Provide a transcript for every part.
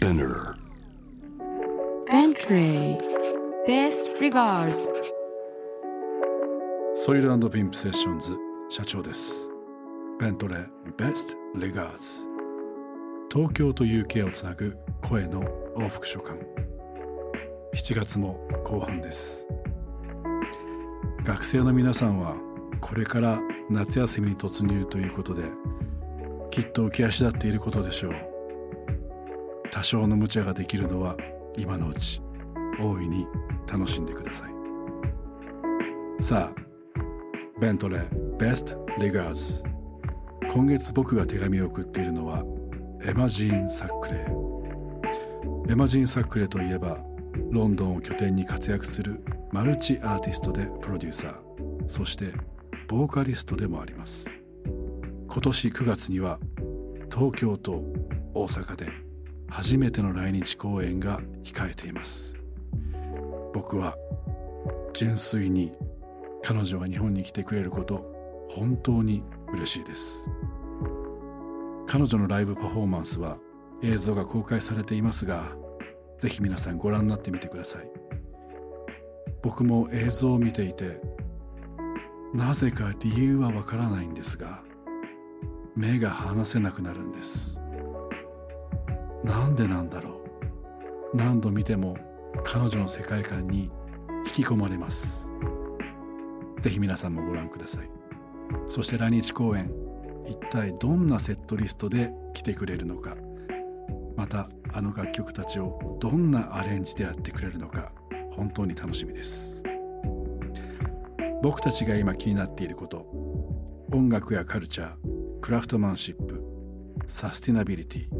Spinner. Bentley Best regards. ソイルピンプセッションズ社長ですベントレーベストレガーズ東京と UK をつなぐ声の往復書簡7月も後半です。学生の皆さんはこれから夏休みに突入ということできっと浮き足立っていることでしょう多少の無茶ができるのは今のうち大いに楽しんでください。さあ Bentley Best regards 今月僕が手紙を送っているのはエマジーン・サックレーエマジーン・サックレーといえばロンドンを拠点に活躍するマルチアーティストでプロデューサー。そしてボーカリストでもあります。今年9月には東京と大阪で初めての来日公演が控えています。僕は純粋に彼女が日本に来てくれること本当に嬉しいです。彼女のライブパフォーマンスは映像が公開されていますがぜひ皆さんご覧になってみてください。僕も映像を見ていてなぜか理由はわからないんですが目が離せなくなるんです。なんでなんだろう。何度見ても彼女の世界観に引き込まれます。ぜひ皆さんもご覧ください。そして来日公演一体どんなセットリストで来てくれるのか。またあの楽曲たちをどんなアレンジでやってくれるのか本当に楽しみです。僕たちが今気になっていること音楽やカルチャークラフトマンシップサスティナビリティ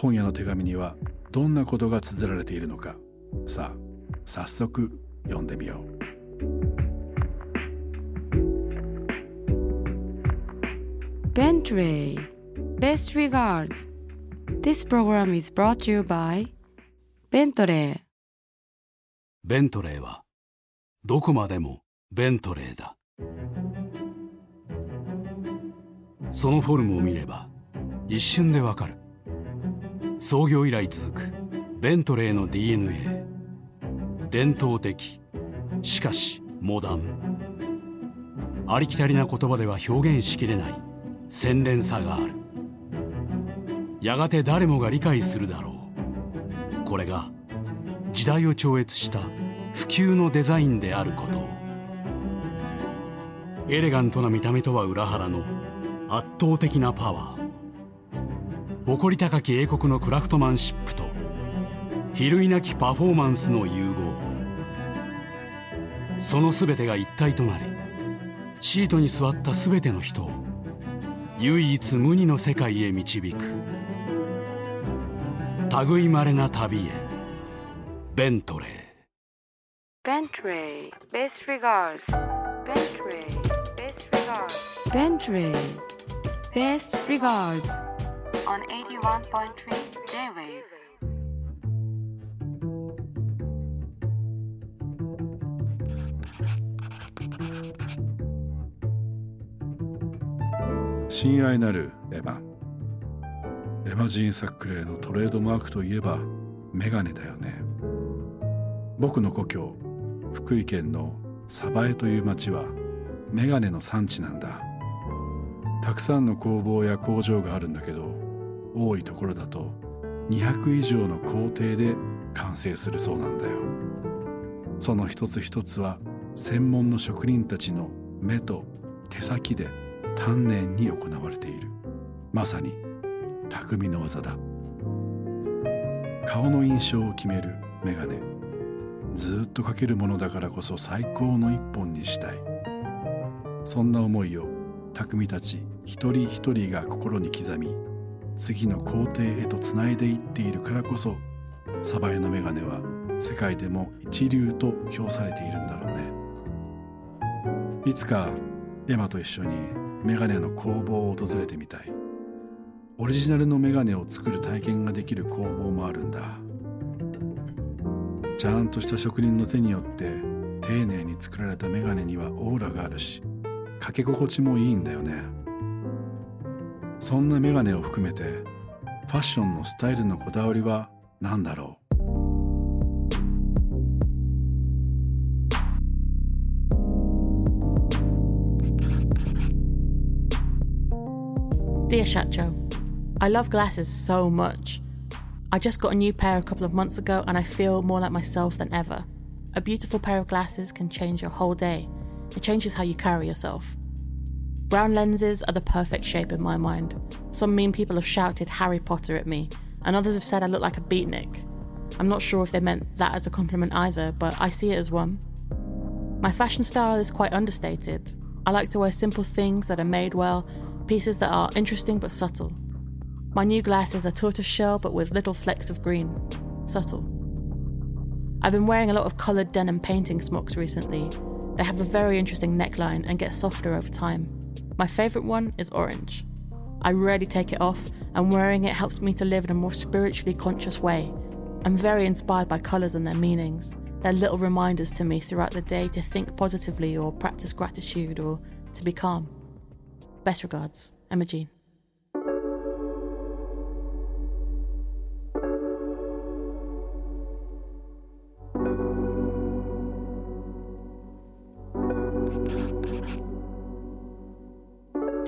今夜の手紙にはどんなことが綴られているのか。さあ早速読んでみよう。Bentley Best regards. This program is brought to you by Bentley. ベントレーはどこまでもベントレーだ。そのフォルムを見れば一瞬でわかる創業以来続くベントレーの DNA 伝統的しかしモダン。ありきたりな言葉では表現しきれない洗練さがある。やがて誰もが理解するだろう。これが時代を超越した普及のデザインであること。をエレガントな見た目とは裏腹の圧倒的なパワー。誇り高き英国のクラフトマンシップと比類なきパフォーマンスの融合。その全てが一体となりシートに座った全ての人を唯一無二の世界へ導く。類まれな旅へベントレー。Bentley Best regards. Bentley Best regards. Bentley Best regards on 81.3 J-Wave 親愛なるエマエマジーン・サックレーのトレードマークといえばメガネだよね。僕の故郷福井県の鯖江という町はメガネの産地なんだ。たくさんの工房や工場があるんだけど多いところだと200以上の工程で完成するそうなんだよ。その一つ一つは専門の職人たちの目と手先で丹念に行われている。まさに匠の技だ。顔の印象を決めるメガネ。ずっとかけるものだからこそ最高の一本にしたい。そんな思いを匠たち一人一人が心に刻み次の工程へとつないでいっているからこそサバエのメガネは世界でも一流と評されているんだろうね。いつかエマと一緒にメガネの工房を訪れてみたい。オリジナルのメガネを作る体験ができる工房もあるんだ。ちゃんとした職人の手によって丁寧に作られたメガネにはオーラがあるしかけ心地もいいんだよね。そんなメガネを含めて ファッションのスタイルのこだわりは何だろう Dear Shacho, I love glasses so much. I just got a new pair a couple of months ago and I feel more like myself than ever. A beautiful pair of glasses can change your whole day. It changes how you carry yourself. Brown lenses are the perfect shape in my mind. Some mean people have shouted Harry Potter at me, and others have said I look like a beatnik. I'm not sure if they meant that as a compliment either, but I see it as one. My fashion style is quite understated. I like to wear simple things that are made well, pieces that are interesting but subtle. My new glasses are tortoiseshell but with little flecks of green. Subtle. I've been wearing a lot of coloured denim painting smocks recently. They have a very interesting neckline and get softer over time. My favourite one is orange. I rarely take it off, and wearing it helps me to live in a more spiritually conscious way. I'm very inspired by colours and their meanings. They're little reminders to me throughout the day to think positively or practice gratitude or to be calm. Best regards, Emma Jean.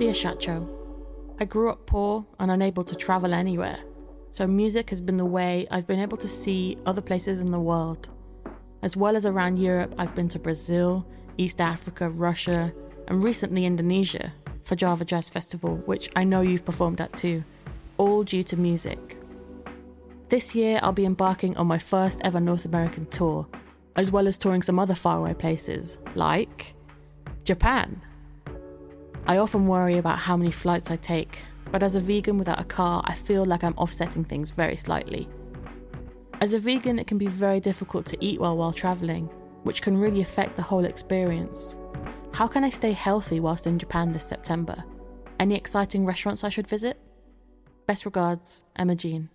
Dear Shacho, I grew up poor and unable to travel anywhere, so music has been the way I've been able to see other places in the world. As well as around Europe, I've been to Brazil, East Africa, Russia, and recently Indonesia for Java Jazz Festival, which I know you've performed at too, all due to music. This year, I'll be embarking on my first ever North American tour, as well as touring some other faraway places, like Japan. I often worry about how many flights I take, but as a vegan without a car, I feel like I'm offsetting things very slightly. As a vegan, it can be very difficult to eat well while travelling, which can really affect the whole experience. How can I stay healthy whilst in Japan this September? Any exciting restaurants I should visit? Best regards, Emma Jean.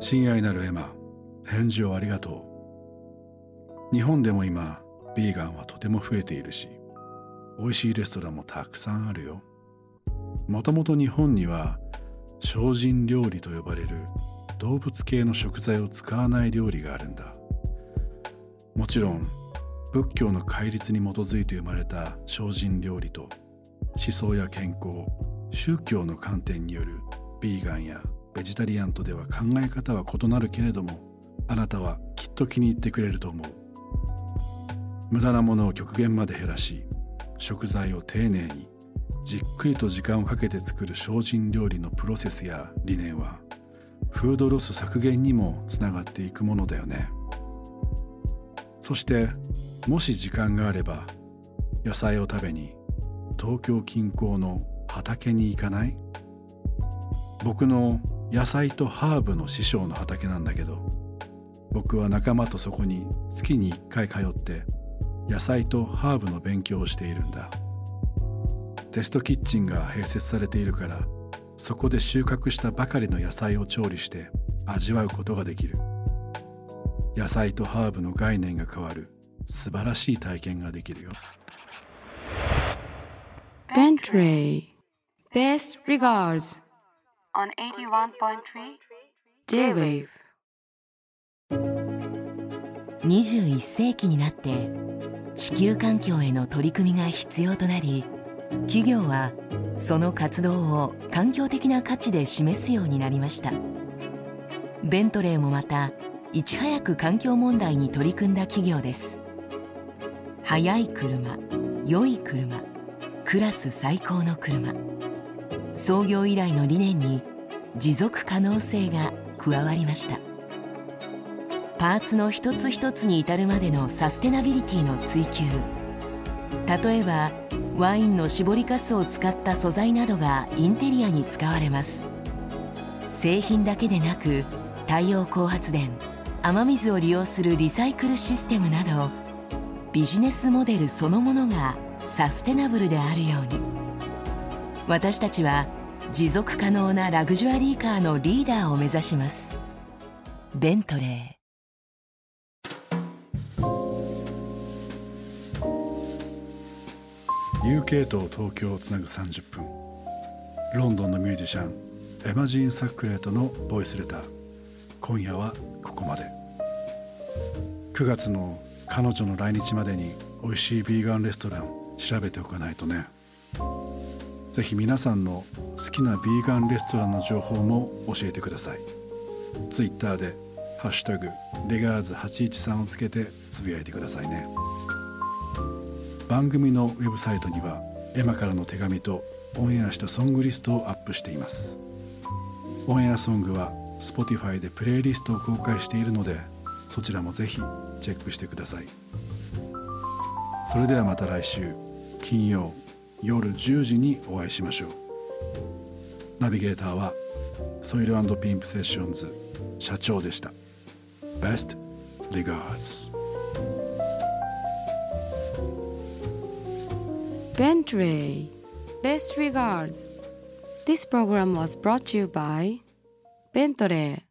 親愛なるエマ返事をありがとう。日本でも今ビーガンはとても増えているし美味しいレストランもたくさんあるよ。もともと日本には精進料理と呼ばれる動物系の食材を使わない料理があるんだ。もちろん仏教の戒律に基づいて生まれた精進料理と思想や健康宗教の観点によるビーガンやベジタリアンとでは考え方は異なるけれどもあなたはきっと気に入ってくれると思う。無駄なものを極限まで減らし食材を丁寧にじっくりと時間をかけて作る精進料理のプロセスや理念はフードロス削減にもつながっていくものだよね。そしてもし時間があれば野菜を食べに東京近郊の畑に行かない？僕の野菜とハーブの師匠の畑なんだけど僕は仲間とそこに月に1回通って野菜とハーブの勉強をしているんだ。テストキッチンが併設されているからそこで収穫したばかりの野菜を調理して味わうことができる。野菜とハーブの概念が変わる素晴らしい体験ができるよ。Bentley. Best regards. On 81.3 J-Wave. 21世紀になって地球環境への取り組みが必要となり企業はその活動を環境的な価値で示すようになりましたベントレーもまたいち早く環境問題に取り組んだ企業です速い車良い車クラス最高の車創業以来の理念に持続可能性が加わりました。パーツの一つ一つに至るまでのサステナビリティの追求。例えばワインの搾りかすを使った素材などがインテリアに使われます。製品だけでなく太陽光発電雨水を利用するリサイクルシステムなどビジネスモデルそのものがサステナブルであるように。私たちは持続可能なラグジュアリーカーのリーダーを目指します。ベントレー。と東京をつなぐ30分ロンドンのミュージシャンエマジン・サックレーとのボイスレター。今夜はここまで。9月の彼女の来日までに美味しいビーガンレストラン調べておかないとね。ぜひ皆さんの好きなビーガンレストランの情報も教えてください。Twitter で「ハッシュタグレガーズ813」をつけてつぶやいてくださいね。番組のウェブサイトにはエマからの手紙とオンエアしたソングリストをアップしています。オンエアソングは Spotify でプレイリストを公開しているのでそちらもぜひチェックしてください。それではまた来週。金曜。夜10時にお会いしましょうナビゲーターはソイルピンプセッションズ社長でした Best regards Bentley Best regards This program was brought to you by Bentley